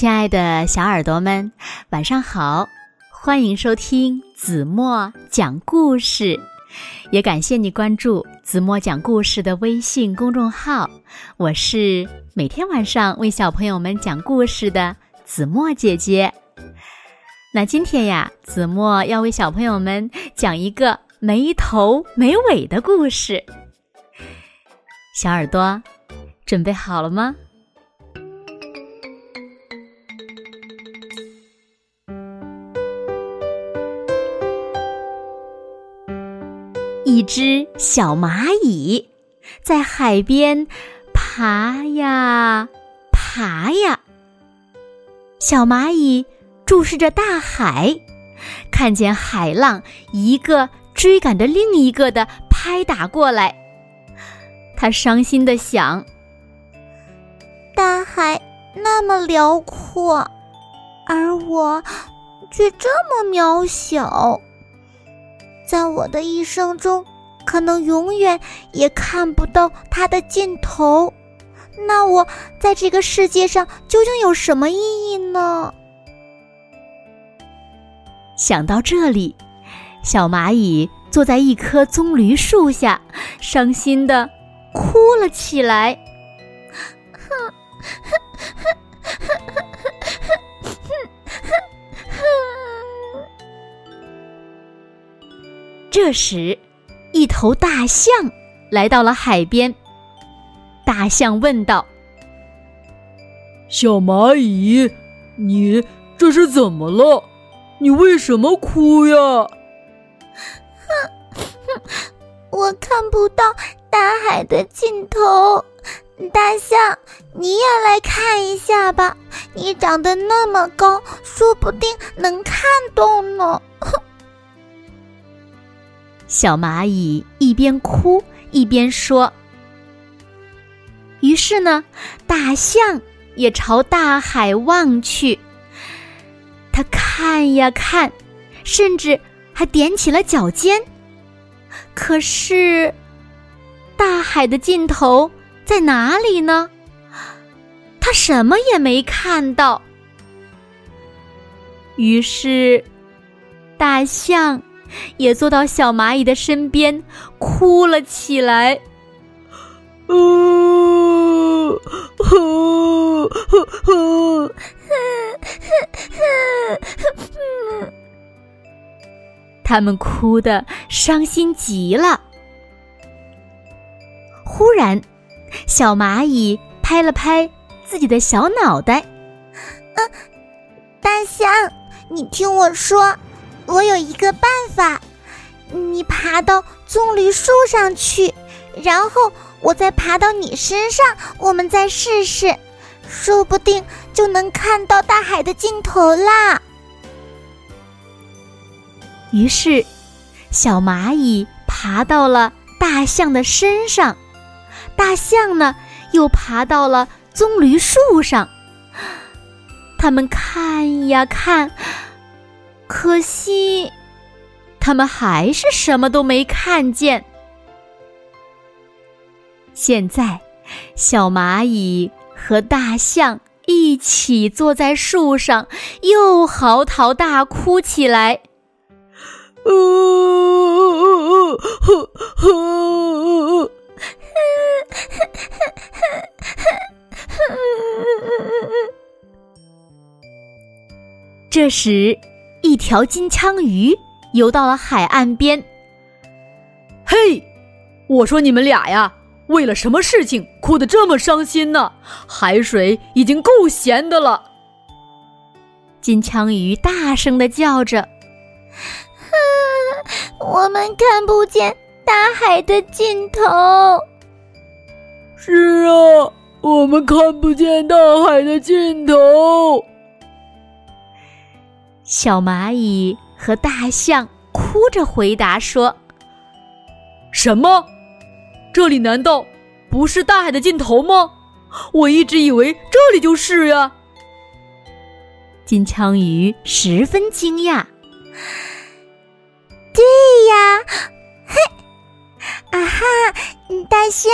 亲爱的小耳朵们，晚上好！欢迎收听子墨讲故事，也感谢你关注子墨讲故事的微信公众号。我是每天晚上为小朋友们讲故事的子墨姐姐。那今天呀，子墨要为小朋友们讲一个没头没尾的故事。小耳朵，准备好了吗？一只小蚂蚁在海边爬呀爬呀。小蚂蚁注视着大海，看见海浪一个追赶着另一个的拍打过来，它伤心的想：大海那么辽阔，而我却这么渺小。在我的一生中，可能永远也看不到它的尽头。那我在这个世界上究竟有什么意义呢？想到这里，小蚂蚁坐在一棵棕榈树下，伤心的哭了起来。这时，一头大象来到了海边。大象问道：“小蚂蚁，你这是怎么了？你为什么哭呀？”“哼哼，我看不到大海的尽头。”大象，你也来看一下吧。你长得那么高，说不定能看懂呢。小蚂蚁一边哭一边说。于是呢，大象也朝大海望去。它看呀看，甚至还踮起了脚尖。可是，大海的尽头在哪里呢？它什么也没看到。于是，大象。也坐到小蚂蚁的身边，哭了起来。呜呼呼呼！他们哭得伤心极了。忽然，小蚂蚁拍了拍自己的小脑袋：“嗯，大象，你听我说。”我有一个办法，你爬到棕榈树上去，然后我再爬到你身上，我们再试试，说不定就能看到大海的尽头啦。于是，小蚂蚁爬到了大象的身上，大象呢又爬到了棕榈树上，他们看呀看。可惜，他们还是什么都没看见。现在，小蚂蚁和大象一起坐在树上，又嚎啕大哭起来。这时。一条金枪鱼游到了海岸边。嘿，我说你们俩呀，为了什么事情哭得这么伤心呢？海水已经够咸的了。金枪鱼大声的叫着：“我们看不见大海的尽头。”是啊，我们看不见大海的尽头。小蚂蚁和大象哭着回答说：“什么？这里难道不是大海的尽头吗？我一直以为这里就是呀。”金枪鱼十分惊讶。“对呀，嘿，啊哈，大象，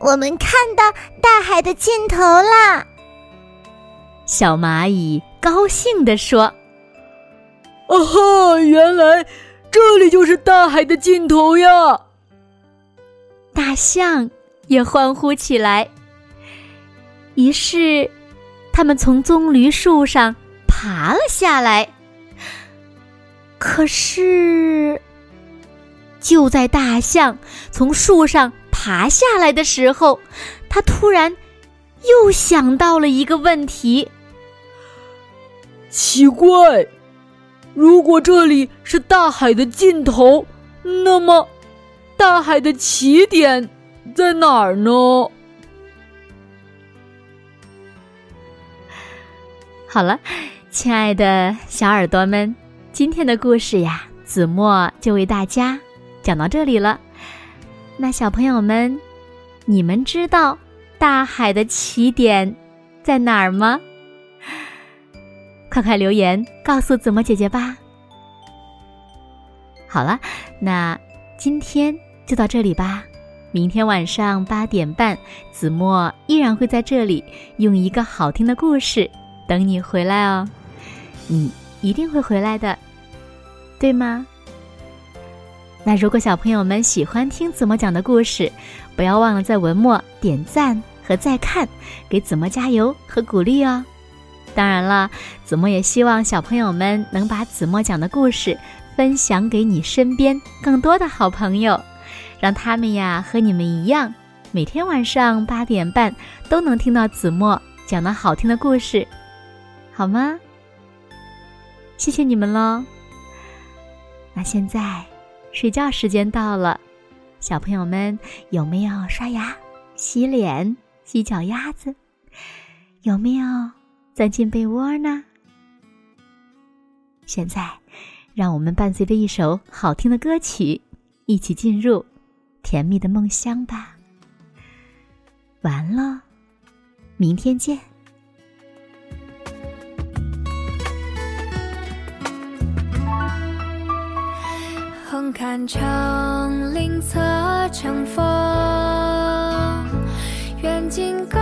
我们看到大海的尽头啦！”小蚂蚁高兴地说：“啊哈，原来这里就是大海的尽头呀！”大象也欢呼起来。于是，他们从棕榈树上爬了下来。可是，就在大象从树上爬下来的时候，他突然又想到了一个问题：奇怪，如果这里是大海的尽头，那么大海的起点在哪儿呢？好了，亲爱的小耳朵们，今天的故事呀，子墨就为大家讲到这里了。那小朋友们，你们知道大海的起点在哪儿吗？快快留言告诉子墨姐姐吧。好了，那今天就到这里吧。明天晚上八点半，子墨依然会在这里用一个好听的故事。等你回来哦，你一定会回来的，对吗？那如果小朋友们喜欢听子墨讲的故事，不要忘了在文末点赞和再看，给子墨加油和鼓励哦。当然了，子墨也希望小朋友们能把子墨讲的故事分享给你身边更多的好朋友，让他们呀和你们一样，每天晚上八点半都能听到子墨讲的好听的故事。好吗？谢谢你们喽。那现在睡觉时间到了，小朋友们有没有刷牙、洗脸、洗脚丫子？有没有钻进被窝呢？现在，让我们伴随着一首好听的歌曲，一起进入甜蜜的梦乡吧。完了，明天见。横看成岭侧成峰，远近高